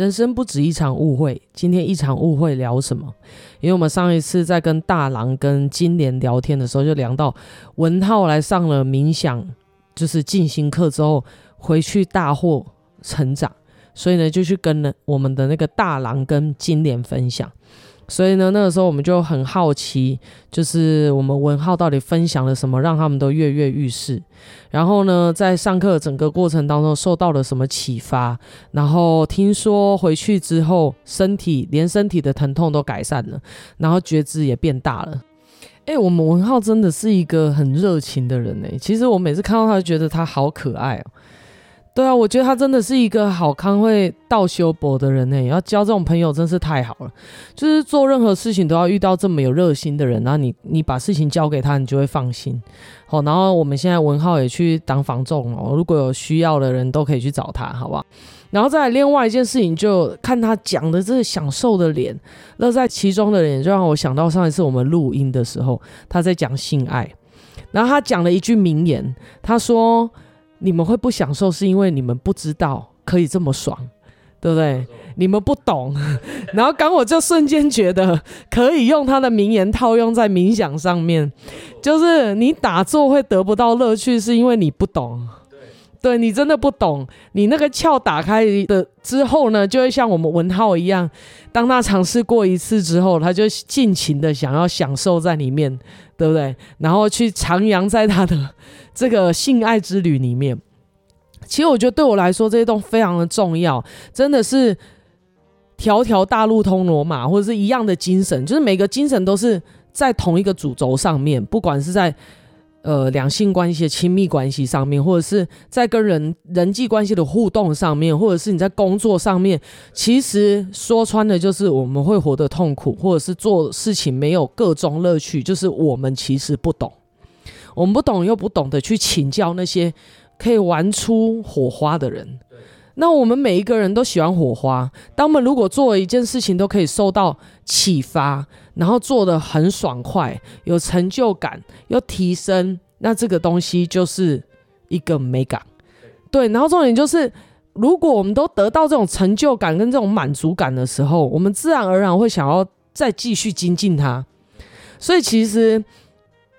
人生不止一场误会。今天一场误会聊什么？因为我们上一次在跟大郎跟金莲聊天的时候，就聊到文浩来上了冥想，就是静心课之后，回去大获成长，所以呢，就去跟了我们的那个大郎跟金莲分享。所以呢，那个时候我们就很好奇，就是我们文浩到底分享了什么，让他们都跃跃欲试。然后呢，在上课整个过程当中受到了什么启发？然后听说回去之后，身体连身体的疼痛都改善了，然后觉知也变大了。哎，我们文浩真的是一个很热情的人哎。其实我每次看到他，就觉得他好可爱哦。对啊，我觉得他真的是一个好康会倒修博的人呢。要交这种朋友真是太好了。就是做任何事情都要遇到这么有热心的人，然后你你把事情交给他，你就会放心。好，然后我们现在文浩也去当房仲哦，如果有需要的人都可以去找他，好不好？然后再另外一件事情，就看他讲的这个享受的脸，乐在其中的脸，就让我想到上一次我们录音的时候，他在讲性爱，然后他讲了一句名言，他说。你们会不享受，是因为你们不知道可以这么爽，对不对？你们不懂。然后刚我就瞬间觉得可以用他的名言套用在冥想上面，就是你打坐会得不到乐趣，是因为你不懂。对，你真的不懂。你那个窍打开的之后呢，就会像我们文浩一样，当他尝试过一次之后，他就尽情的想要享受在里面，对不对？然后去徜徉在他的。这个性爱之旅里面，其实我觉得对我来说，这些都非常的重要，真的是条条大路通罗马，或者是一样的精神，就是每个精神都是在同一个主轴上面，不管是在呃两性关系的亲密关系上面，或者是在跟人人际关系的互动上面，或者是你在工作上面，其实说穿了就是我们会活得痛苦，或者是做事情没有各种乐趣，就是我们其实不懂。我们不懂又不懂得去请教那些可以玩出火花的人。那我们每一个人都喜欢火花。当我们如果做一件事情都可以受到启发，然后做的很爽快、有成就感、又提升，那这个东西就是一个美感。对，然后重点就是，如果我们都得到这种成就感跟这种满足感的时候，我们自然而然会想要再继续精进它。所以其实。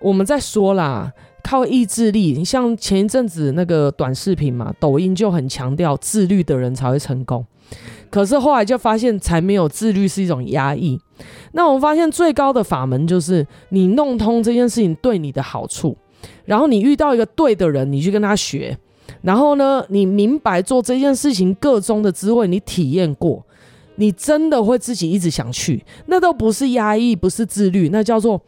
我们在说啦，靠意志力。你像前一阵子那个短视频嘛，抖音就很强调自律的人才会成功。可是后来就发现，才没有自律是一种压抑。那我们发现最高的法门就是你弄通这件事情对你的好处，然后你遇到一个对的人，你去跟他学，然后呢，你明白做这件事情个中的滋味，你体验过，你真的会自己一直想去。那都不是压抑，不是自律，那叫做。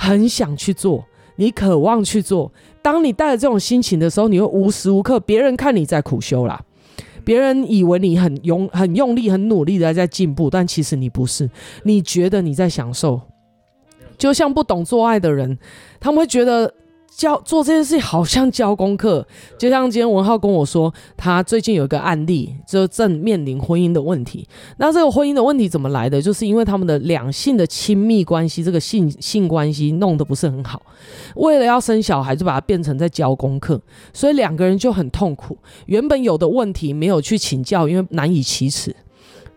很想去做，你渴望去做。当你带着这种心情的时候，你会无时无刻，别人看你在苦修啦，别人以为你很用、很用力、很努力的在进步，但其实你不是。你觉得你在享受，就像不懂做爱的人，他们会觉得。教做这件事好像教功课，就像今天文浩跟我说，他最近有一个案例，就正面临婚姻的问题。那这个婚姻的问题怎么来的？就是因为他们的两性的亲密关系，这个性性关系弄得不是很好。为了要生小孩，就把它变成在教功课，所以两个人就很痛苦。原本有的问题没有去请教，因为难以启齿。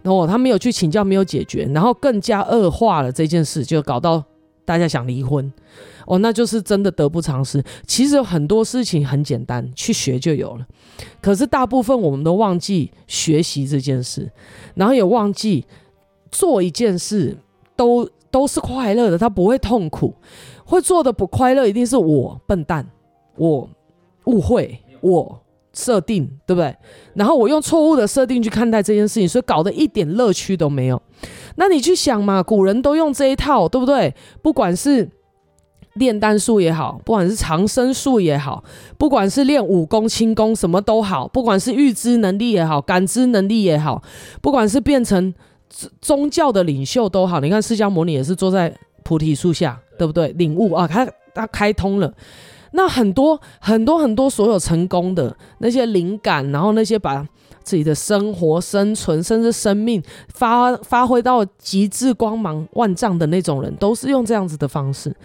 然后他没有去请教，没有解决，然后更加恶化了这件事，就搞到大家想离婚。哦，那就是真的得不偿失。其实有很多事情很简单，去学就有了。可是大部分我们都忘记学习这件事，然后也忘记做一件事都都是快乐的，他不会痛苦。会做的不快乐，一定是我笨蛋，我误会，我设定，对不对？然后我用错误的设定去看待这件事情，所以搞得一点乐趣都没有。那你去想嘛，古人都用这一套，对不对？不管是炼丹术也好，不管是长生术也好，不管是练武功、轻功，什么都好，不管是预知能力也好，感知能力也好，不管是变成宗教的领袖都好，你看释迦牟尼也是坐在菩提树下，对不对？领悟啊，他他开通了。那很多很多很多所有成功的那些灵感，然后那些把。自己的生活、生存，甚至生命发发挥到极致光芒万丈的那种人，都是用这样子的方式。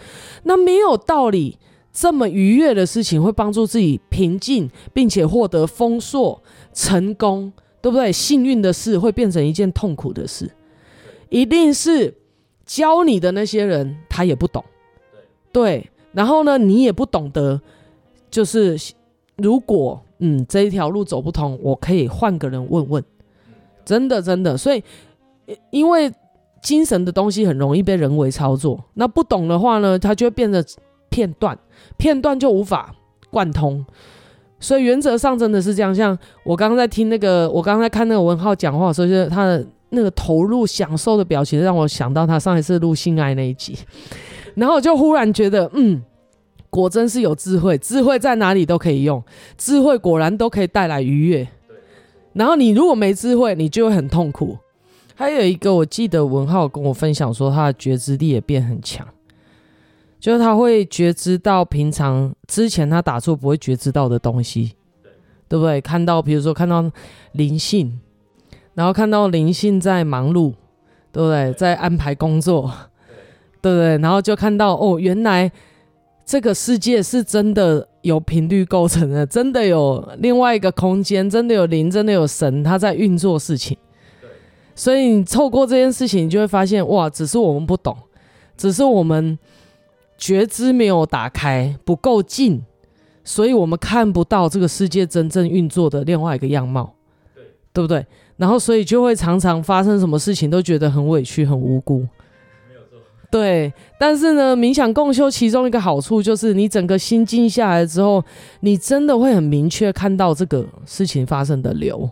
那没有道理，这么愉悦的事情会帮助自己平静，并且获得丰硕成功，对对不对？幸运的事会变成一件痛苦的事，一定是教你的那些人他也不懂，对，然后呢，你也不懂得，就是如果嗯这一条路走不通，我可以换个人问问，真的真的，所以因为精神的东西很容易被人为操作，那不懂的话呢，它就会变得片段，片段就无法贯通。所以原则上真的是这样，像我刚刚在听那个，我刚刚在看那个文浩讲话的时候，就是他的那个投入、享受的表情，让我想到他上一次录性爱那一集，然后就忽然觉得，嗯，果真是有智慧，智慧在哪里都可以用，智慧果然都可以带来愉悦。然后你如果没智慧，你就会很痛苦。还有一个，我记得文浩跟我分享说，他的觉知力也变很强。就是他会觉知到平常之前他打错不会觉知到的东西，对，对不对？看到比如说看到灵性，然后看到灵性在忙碌，对不对？在安排工作，对不对？然后就看到哦，原来这个世界是真的有频率构成的，真的有另外一个空间，真的有灵，真的有神，他在运作事情。所以你透过这件事情，你就会发现哇，只是我们不懂，只是我们。觉知没有打开，不够近，所以我们看不到这个世界真正运作的另外一个样貌，对，对不对？然后所以就会常常发生什么事情都觉得很委屈、很无辜。对，但是呢，冥想共修其中一个好处就是，你整个心静下来之后，你真的会很明确看到这个事情发生的流，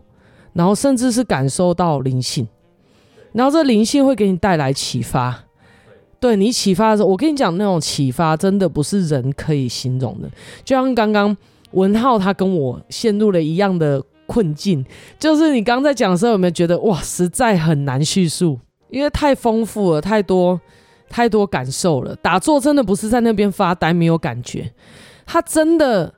然后甚至是感受到灵性，然后这灵性会给你带来启发。对你启发的时候，我跟你讲，那种启发真的不是人可以形容的。就像刚刚文浩他跟我陷入了一样的困境，就是你刚在讲的时候，有没有觉得哇，实在很难叙述，因为太丰富了，太多太多感受了。打坐真的不是在那边发呆没有感觉，它真的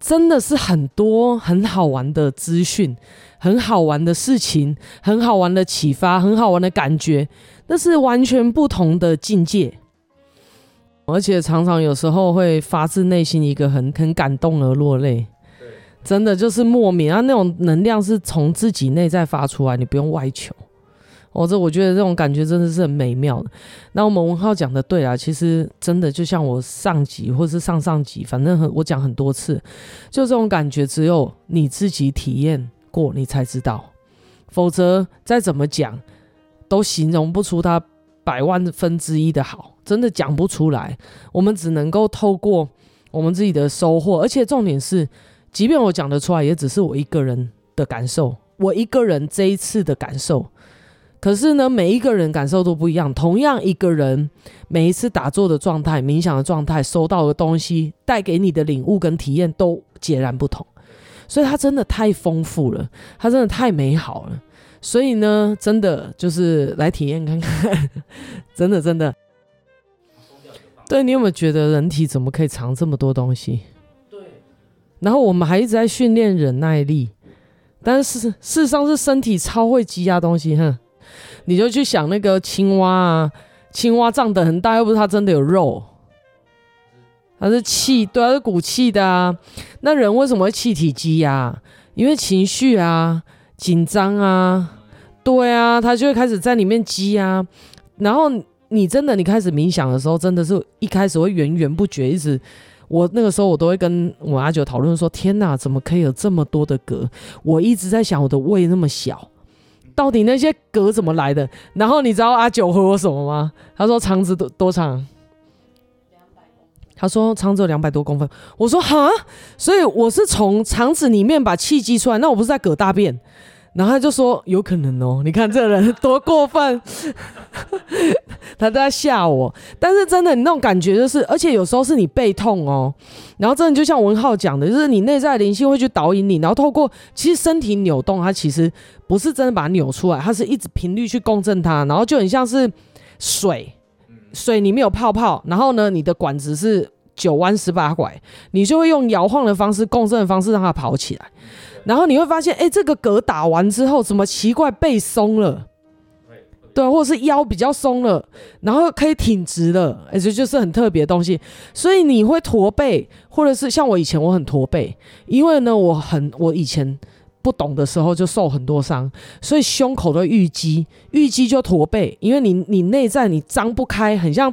真的是很多很好玩的资讯，很好玩的事情，很好玩的启发，很好玩的感觉。那是完全不同的境界，而且常常有时候会发自内心一个很很感动而落泪，真的就是莫名啊，那种能量是从自己内在发出来，你不用外求。哦，这我觉得这种感觉真的是很美妙的。那我们文浩讲的对啊，其实真的就像我上集或是上上集，反正很我讲很多次，就这种感觉只有你自己体验过，你才知道，否则再怎么讲。都形容不出它百万分之一的好，真的讲不出来。我们只能够透过我们自己的收获，而且重点是，即便我讲得出来，也只是我一个人的感受，我一个人这一次的感受。可是呢，每一个人感受都不一样。同样一个人，每一次打坐的状态、冥想的状态、收到的东西，带给你的领悟跟体验都截然不同。所以它真的太丰富了，它真的太美好了。所以呢，真的就是来体验看看，真的真的。对，你有没有觉得人体怎么可以藏这么多东西？对。然后我们还一直在训练忍耐力，但是事实上是身体超会积压东西，哼。你就去想那个青蛙啊，青蛙胀得很大，又不是它真的有肉，它是气，对，它是鼓气的啊。那人为什么会气体积压？因为情绪啊。紧张啊，对啊，他就会开始在里面积啊。然后你真的，你开始冥想的时候，真的是一开始会源源不绝，一直。我那个时候我都会跟我阿九讨论说：“天哪，怎么可以有这么多的嗝？”我一直在想，我的胃那么小，到底那些嗝怎么来的？然后你知道阿九回我什么吗？他说：“肠子多多长？”他说肠子有两百多公分。我说：“哈，所以我是从肠子里面把气挤出来，那我不是在嗝大便？”然后他就说：“有可能哦，你看这人多过分，他都在吓我。但是真的，你那种感觉就是，而且有时候是你背痛哦，然后真的就像文浩讲的，就是你内在灵性会去导引你，然后透过其实身体扭动，它其实不是真的把它扭出来，它是一直频率去共振它，然后就很像是水，水里面有泡泡，然后呢，你的管子是九弯十八拐，你就会用摇晃的方式、共振的方式让它跑起来。”然后你会发现，哎，这个嗝打完之后，怎么奇怪背松了？对，或者是腰比较松了，然后可以挺直了，而且就是很特别的东西。所以你会驼背，或者是像我以前我很驼背，因为呢，我很我以前。不懂的时候就受很多伤，所以胸口的淤积，淤积就驼背，因为你你内在你张不开，很像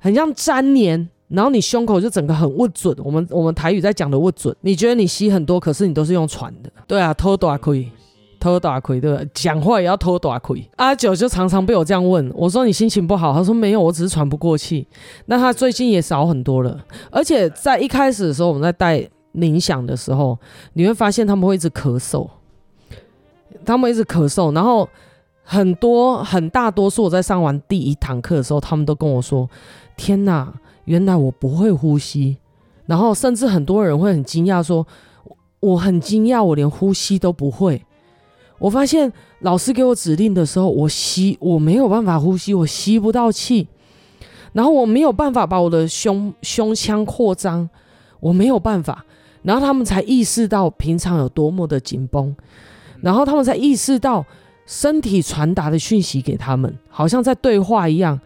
很像粘黏，然后你胸口就整个很不准。我们我们台语在讲的不准，你觉得你吸很多，可是你都是用喘的。对啊，偷大亏，偷大亏，对吧？讲话也要偷大亏。阿九就常常被我这样问，我说你心情不好，他说没有，我只是喘不过气。那他最近也少很多了，而且在一开始的时候，我们在带。冥想的时候，你会发现他们会一直咳嗽，他们一直咳嗽，然后很多很大多数我在上完第一堂课的时候，他们都跟我说：“天哪，原来我不会呼吸。”然后甚至很多人会很惊讶说：“我很惊讶，我连呼吸都不会。”我发现老师给我指令的时候，我吸我没有办法呼吸，我吸不到气，然后我没有办法把我的胸胸腔扩张，我没有办法。然后他们才意识到平常有多么的紧绷，然后他们才意识到身体传达的讯息给他们，好像在对话一样。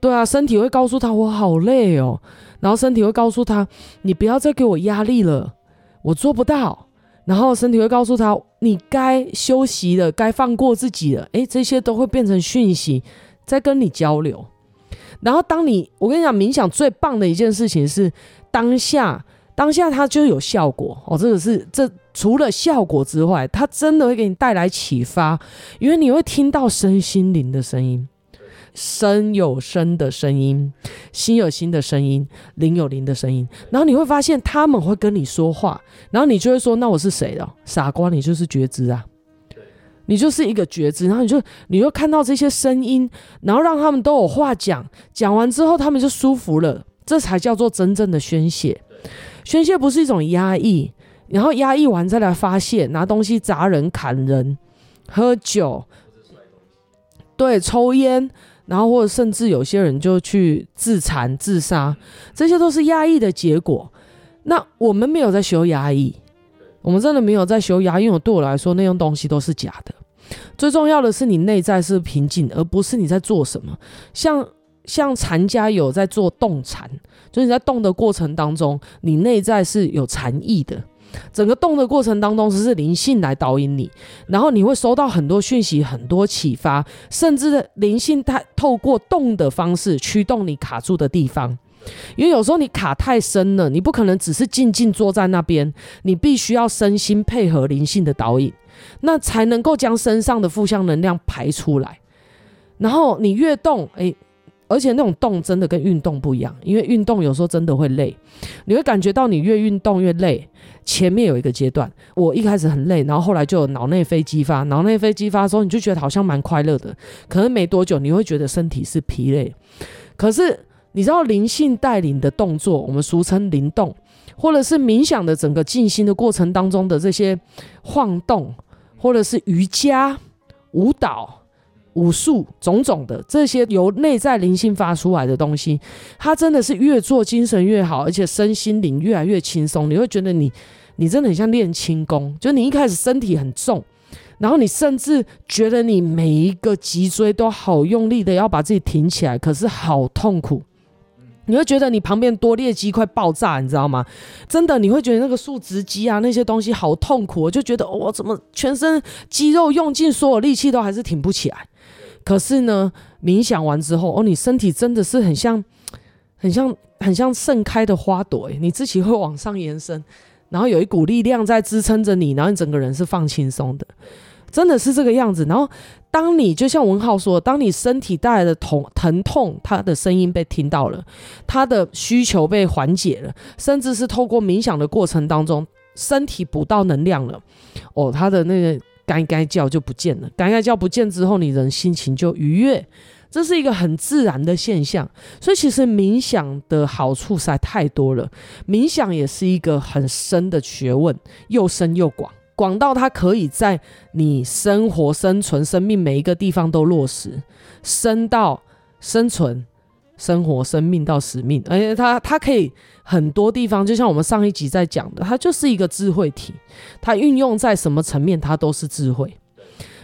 对啊，身体会告诉他我好累哦，然后身体会告诉他你不要再给我压力了，我做不到。然后身体会告诉他你该休息了，该放过自己了。诶，这些都会变成讯息在跟你交流。然后当你，我跟你讲，冥想最棒的一件事情是当下。当下它就有效果哦，这个是这除了效果之外，它真的会给你带来启发，因为你会听到身心灵的声音，身有身的声音，心有心的声音，灵有灵的声音，然后你会发现他们会跟你说话，然后你就会说：“那我是谁了？傻瓜，你就是觉知啊，你就是一个觉知。”然后你就你就看到这些声音，然后让他们都有话讲，讲完之后他们就舒服了，这才叫做真正的宣泄。宣泄不是一种压抑，然后压抑完再来发泄，拿东西砸人、砍人、喝酒，对，抽烟，然后或者甚至有些人就去自残、自杀，这些都是压抑的结果。那我们没有在修压抑，我们真的没有在修压抑，因为对我来说，那样东西都是假的。最重要的是你内在是平静，而不是你在做什么。像。像禅家有在做动禅，就是你在动的过程当中，你内在是有禅意的。整个动的过程当中，只是灵性来导引你，然后你会收到很多讯息、很多启发，甚至灵性它透过动的方式驱动你卡住的地方。因为有时候你卡太深了，你不可能只是静静坐在那边，你必须要身心配合灵性的导引，那才能够将身上的负向能量排出来。然后你越动，诶。而且那种动真的跟运动不一样，因为运动有时候真的会累，你会感觉到你越运动越累。前面有一个阶段，我一开始很累，然后后来就有脑内啡激发，脑内啡激发的时候，你就觉得好像蛮快乐的。可能没多久，你会觉得身体是疲累。可是你知道灵性带领的动作，我们俗称灵动，或者是冥想的整个静心的过程当中的这些晃动，或者是瑜伽、舞蹈。武术种种的这些由内在灵性发出来的东西，它真的是越做精神越好，而且身心灵越来越轻松。你会觉得你，你真的很像练轻功，就你一开始身体很重，然后你甚至觉得你每一个脊椎都好用力的要把自己挺起来，可是好痛苦。你会觉得你旁边多裂肌快爆炸，你知道吗？真的，你会觉得那个竖直肌啊那些东西好痛苦，我就觉得我、怎么全身肌肉用尽所有力气都还是挺不起来。可是呢，冥想完之后，哦，你身体真的是很像，很像，很像盛开的花朵，诶，你自己会往上延伸，然后有一股力量在支撑着你，然后你整个人是放轻松的，真的是这个样子。然后，当你就像文浩说，当你身体带来的痛疼痛，他的声音被听到了，他的需求被缓解了，甚至是透过冥想的过程当中，身体补到能量了，哦，他的那个。该该叫就不见了，该该叫不见之后，你人心情就愉悦，这是一个很自然的现象。所以其实冥想的好处实在太多了，冥想也是一个很深的学问，又深又广，广到它可以在你生活、生存、生命每一个地方都落实，深到生存。生活、生命到使命，而且它它可以很多地方，就像我们上一集在讲的，它就是一个智慧体，它运用在什么层面，它都是智慧。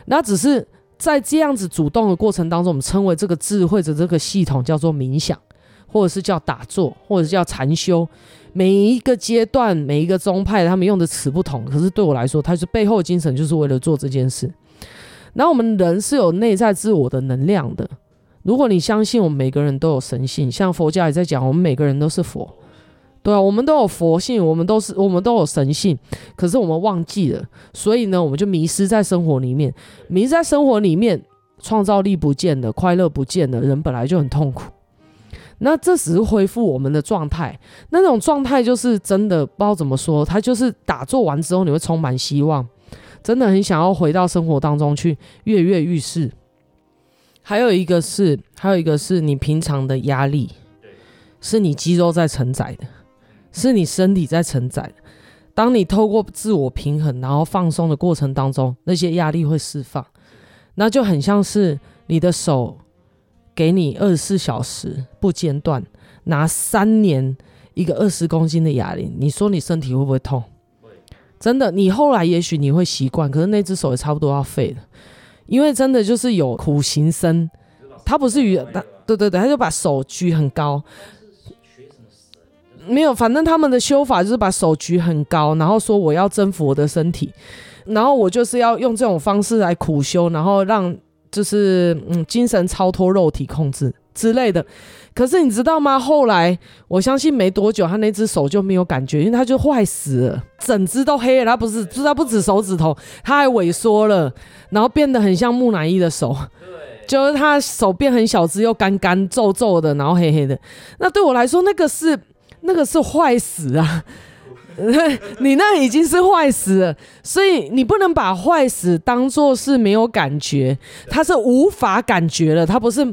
那只是在这样子主动的过程当中，我们称为这个智慧的这个系统叫做冥想，或者是叫打坐，或者叫禅修。每一个阶段，每一个宗派，他们用的词不同，可是对我来说，它是背后精神，就是为了做这件事。然后我们人是有内在自我的能量的。如果你相信我们每个人都有神性，像佛教也在讲，我们每个人都是佛。对啊，我们都有佛性，我们都是我们都有神性，可是我们忘记了，所以呢，我们就迷失在生活里面，迷失在生活里面，创造力不见了，快乐不见了，人本来就很痛苦。那这只是恢复我们的状态，那种状态就是真的不知道怎么说，它就是打坐完之后你会充满希望，真的很想要回到生活当中去跃跃欲试。还有一个是，还有一个是你平常的压力，是你肌肉在承载的。是你身体在承载。当你透过自我平衡，然后放松的过程当中，那些压力会释放，那就很像是你的手给你二十四小时不间断，拿三年一个二十公斤的哑铃，你说你身体会不会痛？真的，你后来也许你会习惯，可是那只手也差不多要废了，因为真的就是有苦行僧，他不是与他，对对对，他就把手举很高。没有，反正他们的修法就是把手举很高，然后说我要征服我的身体，然后我就是要用这种方式来苦修，然后让就是嗯精神超脱肉体控制之类的。可是你知道吗？后来我相信没多久，他那只手就没有感觉，因为他就坏死了，整只都黑了。他不是，就是他不止手指头，他还萎缩了，然后变得很像木乃伊的手，就是他手变很小只又干干皱皱的，然后黑黑的。那对我来说，那个是。那个是坏死啊！你那已经是坏死了，所以你不能把坏死当做是没有感觉，他是无法感觉了，他不是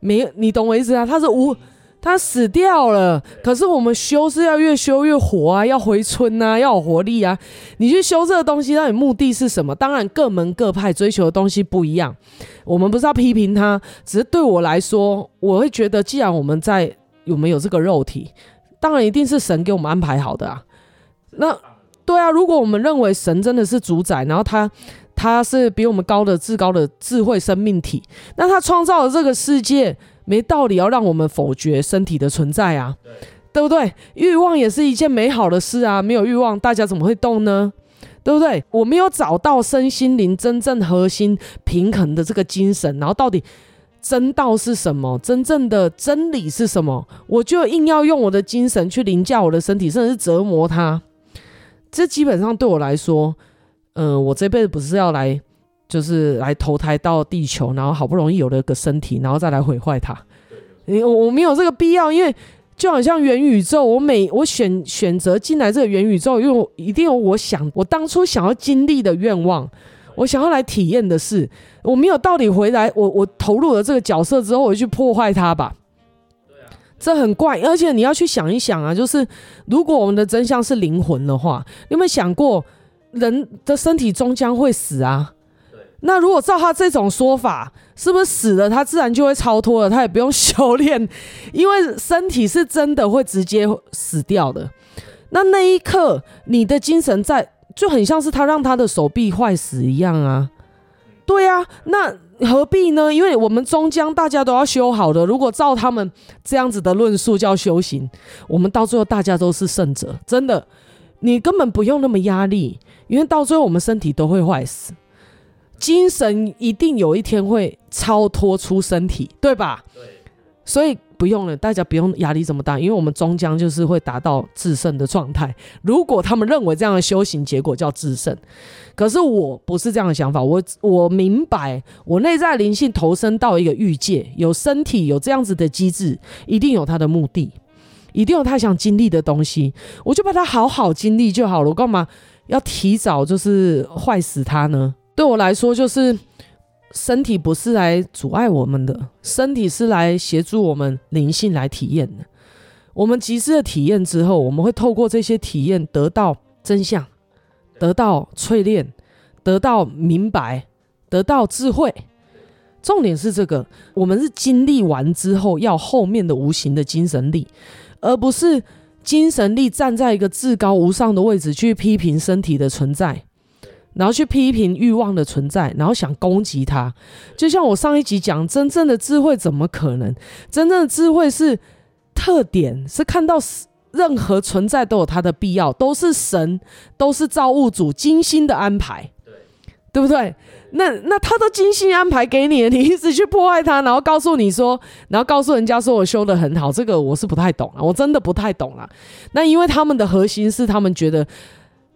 没，你懂我意思啊？他是无，他死掉了。可是我们修是要越修越活啊，要回春啊，要有活力啊。你去修这个东西，到底目的是什么？当然各门各派追求的东西不一样，我们不是要批评他，只是对我来说，我会觉得，既然我们在有没有这个肉体。当然一定是神给我们安排好的啊，那对啊，如果我们认为神真的是主宰，然后他他是比我们高的至高的智慧生命体，那他创造了这个世界，没道理要让我们否决身体的存在啊，对，对不对？欲望也是一件美好的事啊，没有欲望，大家怎么会动呢？对不对？我没有找到身心灵真正核心平衡的这个精神，然后到底。真道是什么？真正的真理是什么？我就硬要用我的精神去凌驾我的身体，甚至是折磨它。这基本上对我来说，嗯、呃，我这辈子不是要来，就是来投胎到地球，然后好不容易有了个身体，然后再来毁坏它。我我没有这个必要，因为就好像元宇宙，我每我选选择进来这个元宇宙，因为我一定有我想我当初想要经历的愿望。我想要来体验的事，我没有道理回来，我我投入了这个角色之后，我就去破坏它吧。对啊，这很怪，而且你要去想一想啊，就是如果我们的真相是灵魂的话，你有没有想过，人的身体终将会死啊？对。那如果照他这种说法，是不是死了他自然就会超脱了，他也不用修炼，因为身体是真的会直接死掉的。那那一刻，你的精神在。就很像是他让他的手臂坏死一样啊，对啊，那何必呢？因为我们终将大家都要修好的。如果照他们这样子的论述叫修行，我们到最后大家都是胜者，真的，你根本不用那么压力，因为到最后我们身体都会坏死，精神一定有一天会超脱出身体，对吧？对，所以。不用了，大家不用压力这么大，因为我们终将就是会达到自胜的状态。如果他们认为这样的修行结果叫自胜，可是我不是这样的想法。我我明白，我内在灵性投身到一个欲界，有身体，有这样子的机制，一定有它的目的，一定有他想经历的东西。我就把它好好经历就好了。我干嘛要提早就是坏死它呢？对我来说，就是。身体不是来阻碍我们的，身体是来协助我们灵性来体验的。我们极致的体验之后，我们会透过这些体验得到真相，得到淬炼，得到明白，得到智慧。重点是这个，我们是经历完之后要后面的无形的精神力，而不是精神力站在一个至高无上的位置去批评身体的存在。然后去批评欲望的存在，然后想攻击它，就像我上一集讲，真正的智慧怎么可能？真正的智慧是特点是看到任何存在都有它的必要，都是神，都是造物主精心的安排，对，对不对？那那他都精心安排给你了，你一直去破坏他，然后告诉你说，然后告诉人家说我修得很好，这个我是不太懂啊，我真的不太懂啊。那因为他们的核心是他们觉得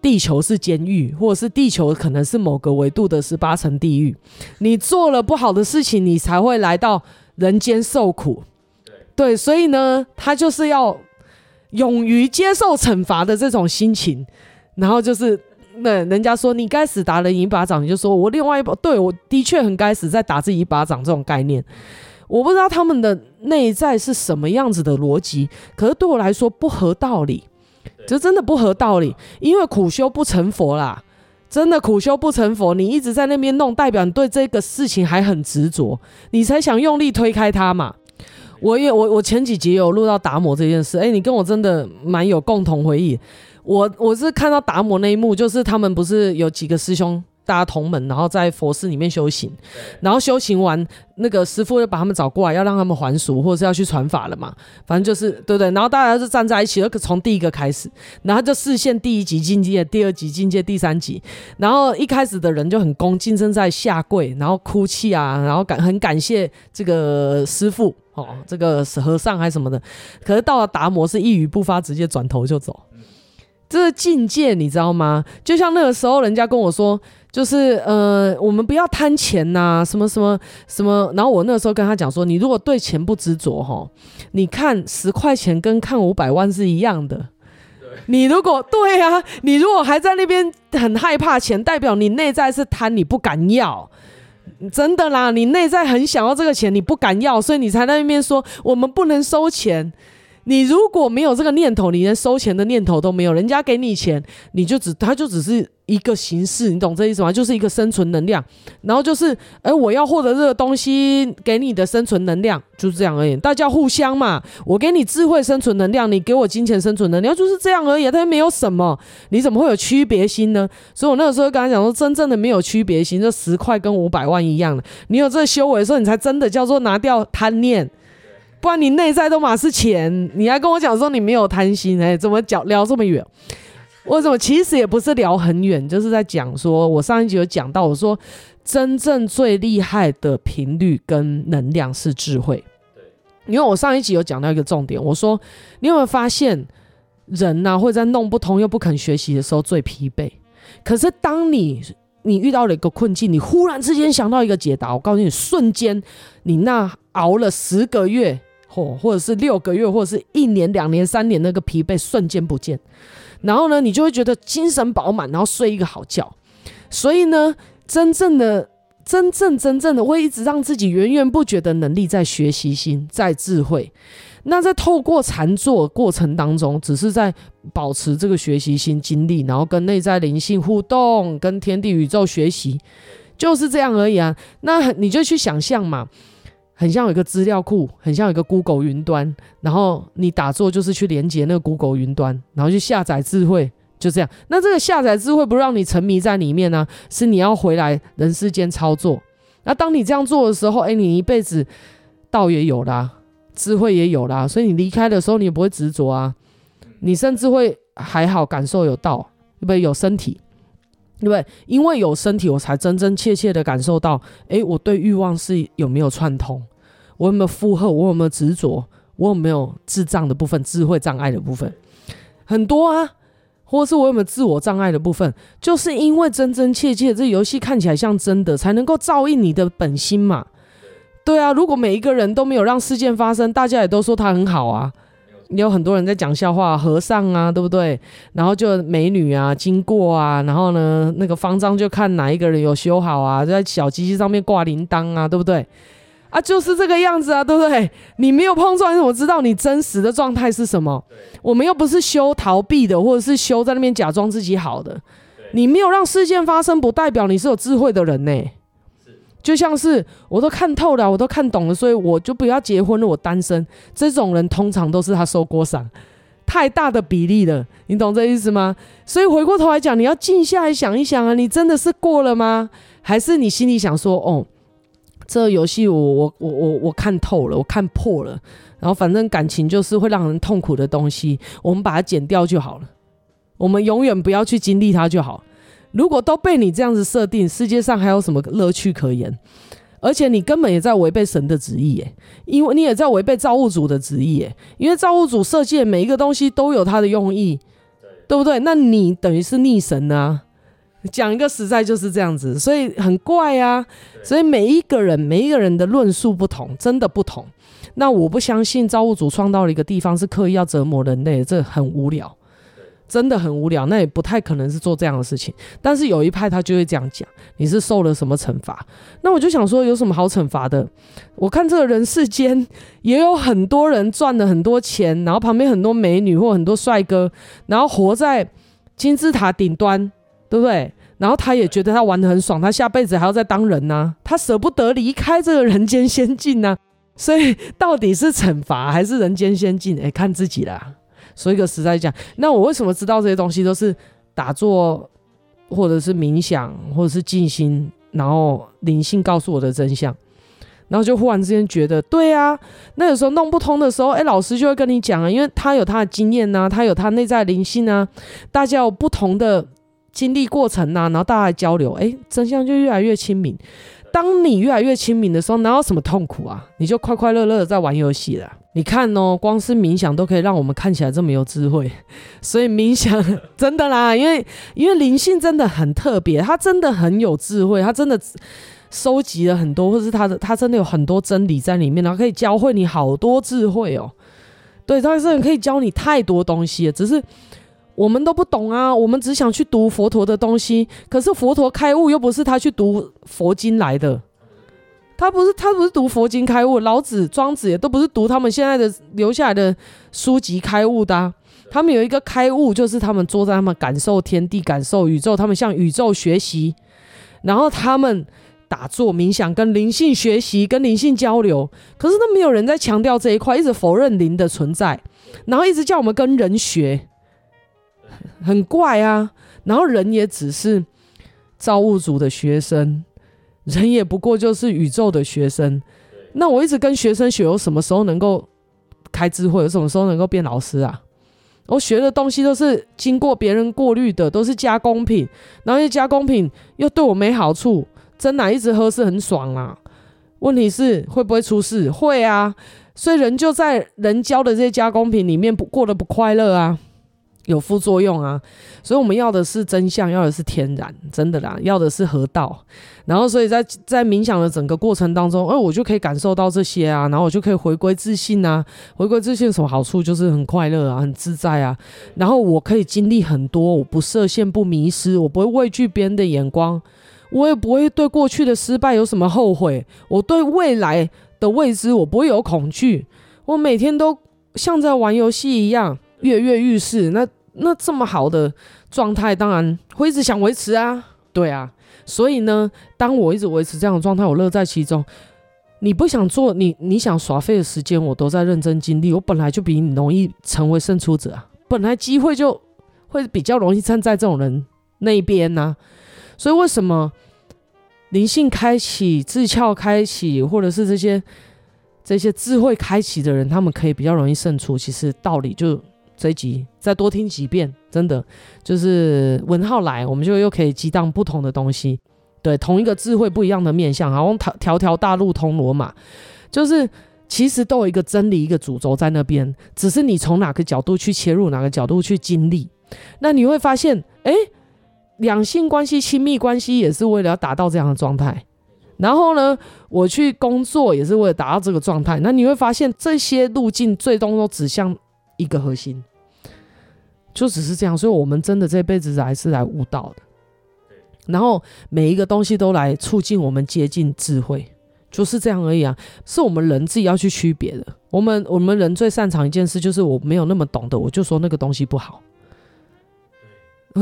地球是监狱，或者是地球可能是某个维度的十八层地狱，你做了不好的事情，你才会来到人间受苦。对，所以呢，他就是要勇于接受惩罚的这种心情，然后就是。那人家说你该死，打人一巴掌，你就说我另外一把，对，我的确很该死，在打自己一巴掌这种概念，我不知道他们的内在是什么样子的逻辑，可是对我来说不合道理，这真的不合道理，因为苦修不成佛啦，真的苦修不成佛，你一直在那边弄，代表你对这个事情还很执着，你才想用力推开它嘛。我也我我前几集有录到达摩这件事，哎，你跟我真的蛮有共同回忆。我我是看到达摩那一幕，就是他们不是有几个师兄，大家同门，然后在佛寺里面修行，然后修行完，那个师傅就把他们找过来，要让他们还俗，或者是要去传法了嘛，反正就是对不对？然后大家就站在一起，从第一个开始，然后就视线第一级境界、第二级境界、第三级，然后一开始的人就很恭敬，正在下跪，然后哭泣啊，然后感很感谢这个师傅哦，这个和尚还是什么的，可是到了达摩是一语不发，直接转头就走。这个境界你知道吗？就像那个时候，人家跟我说，就是呃，我们不要贪钱呐、啊，什么什么什么。然后我那个时候跟他讲说，你如果对钱不执着哈，你看十块钱跟看五百万是一样的。你如果对啊，你如果还在那边很害怕钱，代表你内在是贪，你不敢要。真的啦，你内在很想要这个钱，你不敢要，所以你才在那边说我们不能收钱。你如果没有这个念头，你连收钱的念头都没有，人家给你钱，你就只，他就只是一个形式，你懂这意思吗？就是一个生存能量，然后就是，哎，我要获得这个东西，给你的生存能量，就是这样而已。大家互相嘛，我给你智慧生存能量，你给我金钱生存能量，就是这样而已。它没有什么，你怎么会有区别心呢？所以我那个时候跟他讲说，真正的没有区别心，这十块跟五百万一样的，你有这个修为的时候，你才真的叫做拿掉贪念。不然你内在都嘛是钱，你还跟我讲说你没有贪心，哎，怎么讲聊这么远？为什么？其实也不是聊很远，就是在讲说，我上一集有讲到，我说真正最厉害的频率跟能量是智慧。对，因为我上一集有讲到一个重点，我说你有没有发现人呢、啊、会在弄不通又不肯学习的时候最疲惫？可是当你你遇到了一个困境，你忽然之间想到一个解答，我告诉你，瞬间你那熬了十个月。或或者是六个月，或者是一年、两年、三年，那个疲惫瞬间不见，然后呢，你就会觉得精神饱满，然后睡一个好觉。所以呢，真正的、真正、真正的会一直让自己源源不绝的能力在学习心，在智慧。那在透过禅坐过程当中，只是在保持这个学习心经历，然后跟内在灵性互动，跟天地宇宙学习，就是这样而已啊。那你就去想象嘛。很像有一个资料库，很像有一个 Google 云端，然后你打坐就是去连接那个 Google 云端，然后去下载智慧，就这样。那这个下载智慧不让你沉迷在里面呢、是你要回来人世间操作。那当你这样做的时候，哎，你一辈子道也有啦，智慧也有啦，所以你离开的时候你也不会执着啊，你甚至会还好感受有道，对不对？有身体。对不对？因为有身体，我才真真切切的感受到，诶，我对欲望是有没有串通？我有没有负荷？我有没有执着？我有没有智障的部分、智慧障碍的部分？很多啊，或者是我有没有自我障碍的部分？就是因为真真切切，这游戏看起来像真的，才能够照应你的本心嘛。对啊，如果每一个人都没有让事件发生，大家也都说他很好啊。有很多人在讲笑话，和尚啊，对不对？然后就美女啊经过啊，然后呢，那个方丈就看哪一个人有修好啊，就在小机器上面挂铃铛啊，对不对？啊，就是这个样子啊，对不对？你没有碰撞，你怎么知道你真实的状态是什么？我们又不是修逃避的，或者是修在那边假装自己好的。你没有让事件发生，不代表你是有智慧的人呢。就像是我都看透了，我都看懂了，所以我就不要结婚了，我单身。这种人通常都是他收过伞，太大的比例了，你懂这意思吗？所以回过头来讲，你要静下来想一想啊，你真的是过了吗？还是你心里想说，哦，这个游戏我我我我我看透了，我看破了。然后反正感情就是会让人痛苦的东西，我们把它剪掉就好了。我们永远不要去经历它就好。如果都被你这样子设定，世界上还有什么乐趣可言？而且你根本也在违背神的旨意，耶，因为你也在违背造物主的旨意，耶，因为造物主设计的每一个东西都有它的用意，对，不对？那你等于是逆神啊。讲一个实在就是这样子，所以很怪啊。所以每一个人每一个人的论述不同，真的不同。那我不相信造物主创造了一个地方是刻意要折磨人类，这很无聊，真的很无聊。那也不太可能是做这样的事情。但是有一派他就会这样讲，你是受了什么惩罚？那我就想说，有什么好惩罚的？我看这个人世间 也有很多人赚了很多钱，然后旁边很多美女或很多帅哥，然后活在金字塔顶端，对不对？然后他也觉得他玩得很爽，他下辈子还要再当人呐、啊，他舍不得离开这个人间仙境呐、啊。所以到底是惩罚还是人间仙境？哎，看自己啦。说一个实在讲，那我为什么知道这些东西都是打坐，或者是冥想，或者是静心，然后灵性告诉我的真相，然后就忽然之间觉得，对啊，那有时候弄不通的时候，哎，老师就会跟你讲啊，因为他有他的经验呐、他有他内在灵性啊，大家有不同的经历过程呐、啊，然后大家交流，哎，真相就越来越清明。当你越来越亲民的时候，哪有什么痛苦啊？你就快快乐乐的在玩游戏了。你看哦，光是冥想都可以让我们看起来这么有智慧，所以冥想真的啦，因为因为灵性真的很特别，它真的很有智慧，它真的收集了很多，或是它的它真的有很多真理在里面，然后可以教会你好多智慧哦。对，它真的可以教你太多东西了，只是。我们都不懂啊，我们只想去读佛陀的东西。可是佛陀开悟又不是他去读佛经来的，他不是他不是读佛经开悟，老子、庄子也都不是读他们现在的留下来的书籍开悟的。他们有一个开悟，就是他们坐在他们感受天地、感受宇宙，他们向宇宙学习，然后他们打坐冥想，跟灵性学习，跟灵性交流。可是都没有人在强调这一块，一直否认灵的存在，然后一直叫我们跟人学。很怪啊，然后人也只是造物主的学生，人也不过就是宇宙的学生。那我一直跟学生学，我什么时候能够开智慧？我什么时候能够变老师啊？我学的东西都是经过别人过滤的，都是加工品，然后这些加工品又对我没好处。真奶一直喝是很爽啊，问题是会不会出事？会啊，所以人就在人教的这些加工品里面不过得不快乐啊。有副作用啊，所以我们要的是真相，要的是天然，真的啦，要的是合道。然后，所以在在冥想的整个过程当中，哎，我就可以感受到这些啊，然后我就可以回归自信啊。回归自信什么好处？就是很快乐啊，很自在啊。然后我可以经历很多，我不设限，不迷失，我不会畏惧别人的眼光，我也不会对过去的失败有什么后悔。我对未来的未知，我不会有恐惧。我每天都像在玩游戏一样。跃跃欲试，那那这么好的状态，当然会一直想维持啊，对啊，所以呢，当我一直维持这样的状态，我乐在其中。你不想做，你你想耍废的时间，我都在认真经历。我本来就比你容易成为胜出者啊，本来机会就会比较容易站在这种人那一边呢、所以为什么灵性开启、智窍开启，或者是这些这些智慧开启的人，他们可以比较容易胜出？其实道理就。这一集再多听几遍，真的就是文浩来，我们就又可以激荡不同的东西。对，同一个智慧，不一样的面向，好像条条条大路通罗马，就是其实都有一个真理，一个主轴在那边，只是你从哪个角度去切入，哪个角度去经历。那你会发现，哎，两性关系、亲密关系也是为了要达到这样的状态。然后呢，我去工作也是为了达到这个状态。那你会发现，这些路径最终都指向一个核心。就只是这样，所以我们真的这辈子来是来悟道的，然后每一个东西都来促进我们接近智慧，就是这样而已啊！是我们人自己要去区别的。我们我们人最擅长一件事，就是我没有那么懂的，我就说那个东西不好。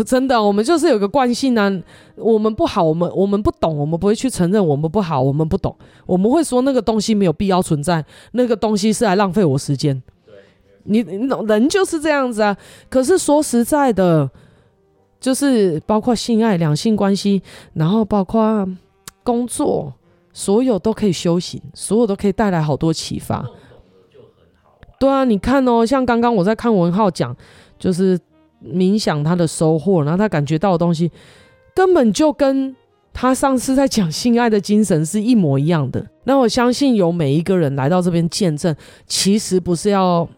真的，我们就是有个惯性啊，我们不好，我们我们不懂，我们不会去承认我们不好，我们不懂，我们会说那个东西没有必要存在，那个东西是来浪费我时间。你你，人就是这样子啊。可是说实在的，就是包括性爱、两性关系，然后包括工作，所有都可以修行，所有都可以带来好多启发。对啊，你看哦，像刚刚我在看文浩讲，就是冥想他的收获，然后他感觉到的东西，根本就跟他上次在讲性爱的精神是一模一样的。那我相信有每一个人来到这边见证，其实不是要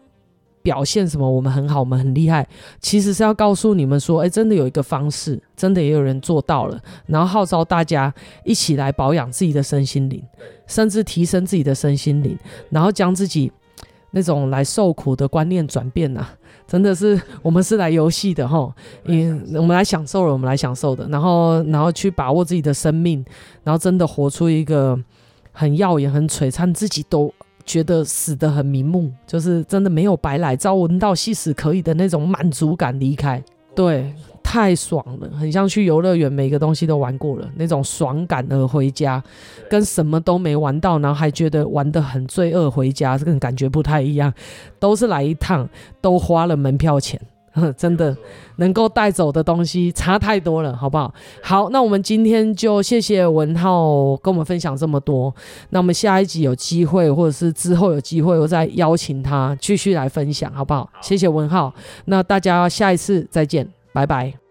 表现什么我们很好，我们很厉害，其实是要告诉你们说，哎，真的有一个方式，真的也有人做到了，然后号召大家一起来保养自己的身心灵，甚至提升自己的身心灵，然后将自己。那种来受苦的观念转变呐、啊，真的是我们是来游戏的哈，嗯，我们来享受了，我们来享受的，然后然后去把握自己的生命，然后真的活出一个很耀眼、很璀璨，自己都觉得死得很瞑目，就是真的没有白来，朝闻到夕死可以的那种满足感离开，对。太爽了，很像去游乐园，每个东西都玩过了那种爽感而回家，跟什么都没玩到，然后还觉得玩得很罪恶回家，这个感觉不太一样。都是来一趟，都花了门票钱，真的能够带走的东西差太多了，好不好？好，那我们今天就谢谢文浩跟我们分享这么多。那我们下一集有机会，或者是之后有机会，我再邀请他继续来分享，好不好？谢谢文浩。那大家下一次再见。拜拜。